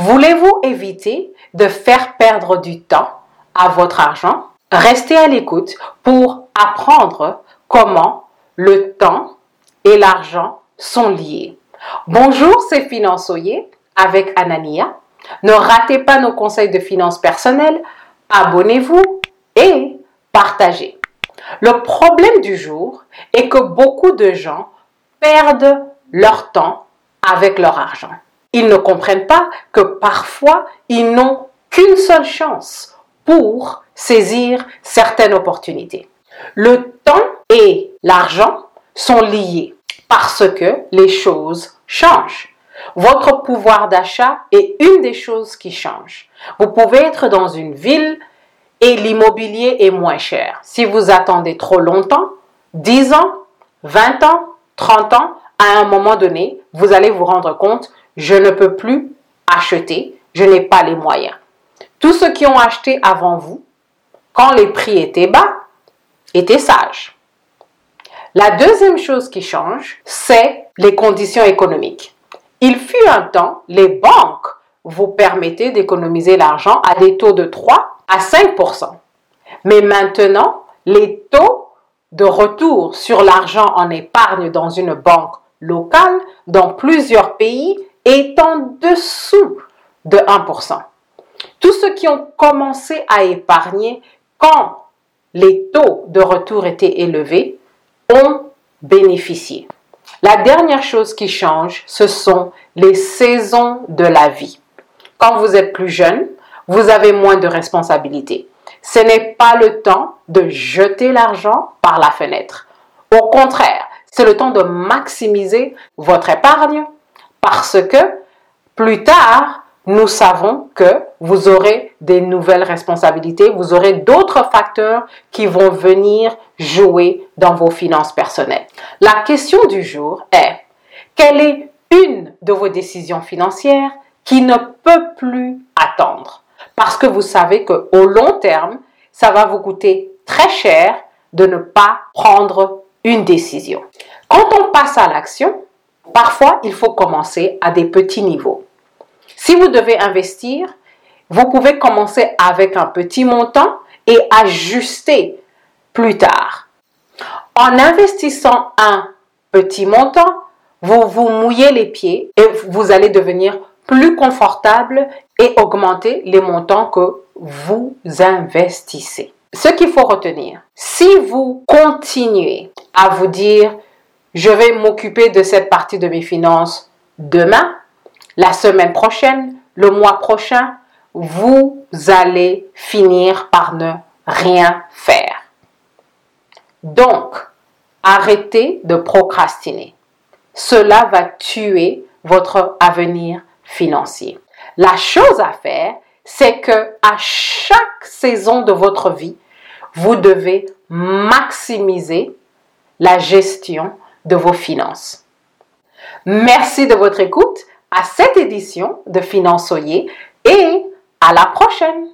Voulez-vous éviter de faire perdre du temps à votre argent? Restez à l'écoute pour apprendre comment le temps et l'argent sont liés. Bonjour, c'est Finançoyer avec Anania. Ne ratez pas nos conseils de finances personnelles, abonnez-vous et partagez. Le problème du jour est que beaucoup de gens perdent leur temps avec leur argent. Ils ne comprennent pas que parfois ils n'ont qu'une seule chance pour saisir certaines opportunités. Le temps et l'argent sont liés parce que les choses changent. Votre pouvoir d'achat est une des choses qui changent. Vous pouvez être dans une ville et l'immobilier est moins cher. Si vous attendez trop longtemps, 10 ans, 20 ans, 30 ans, à un moment donné, vous allez vous rendre compte, je ne peux plus acheter, je n'ai pas les moyens. Tous ceux qui ont acheté avant vous, quand les prix étaient bas, étaient sages. La deuxième chose qui change, c'est les conditions économiques. Il fut un temps, les banques vous permettaient d'économiser l'argent à des taux de 3 à 5% Mais maintenant, les taux de retour sur l'argent en épargne dans une banque locale dans plusieurs pays est en dessous de 1% Tous ceux qui ont commencé à épargner quand les taux de retour étaient élevés ont bénéficié. La dernière chose qui change, ce sont les saisons de la vie. Quand vous êtes plus jeune, vous avez moins de responsabilités. Ce n'est pas le temps de jeter l'argent par la fenêtre. Au contraire, c'est le temps de maximiser votre épargne parce que plus tard, nous savons que vous aurez des nouvelles responsabilités, vous aurez d'autres facteurs qui vont venir jouer dans vos finances personnelles. La question du jour est, quelle est une de vos décisions financières qui ne peut plus attendre? Parce que vous savez qu'au long terme, ça va vous coûter très cher de ne pas prendre une décision. Quand on passe à l'action, parfois il faut commencer à des petits niveaux. Si vous devez investir, vous pouvez commencer avec un petit montant et ajuster plus tard. En investissant un petit montant, vous vous mouillez les pieds et vous allez devenir plus confortable et augmenter les montants que vous investissez. Ce qu'il faut retenir, si vous continuez à vous dire, je vais m'occuper de cette partie de mes finances demain, la semaine prochaine, le mois prochain, vous allez finir par ne rien faire. Donc, arrêtez de procrastiner. Cela va tuer votre avenir financier. La chose à faire, c'est que à chaque saison de votre vie, vous devez maximiser la gestion vos finances. Merci de votre écoute à cette édition de Finançoyer et à la prochaine.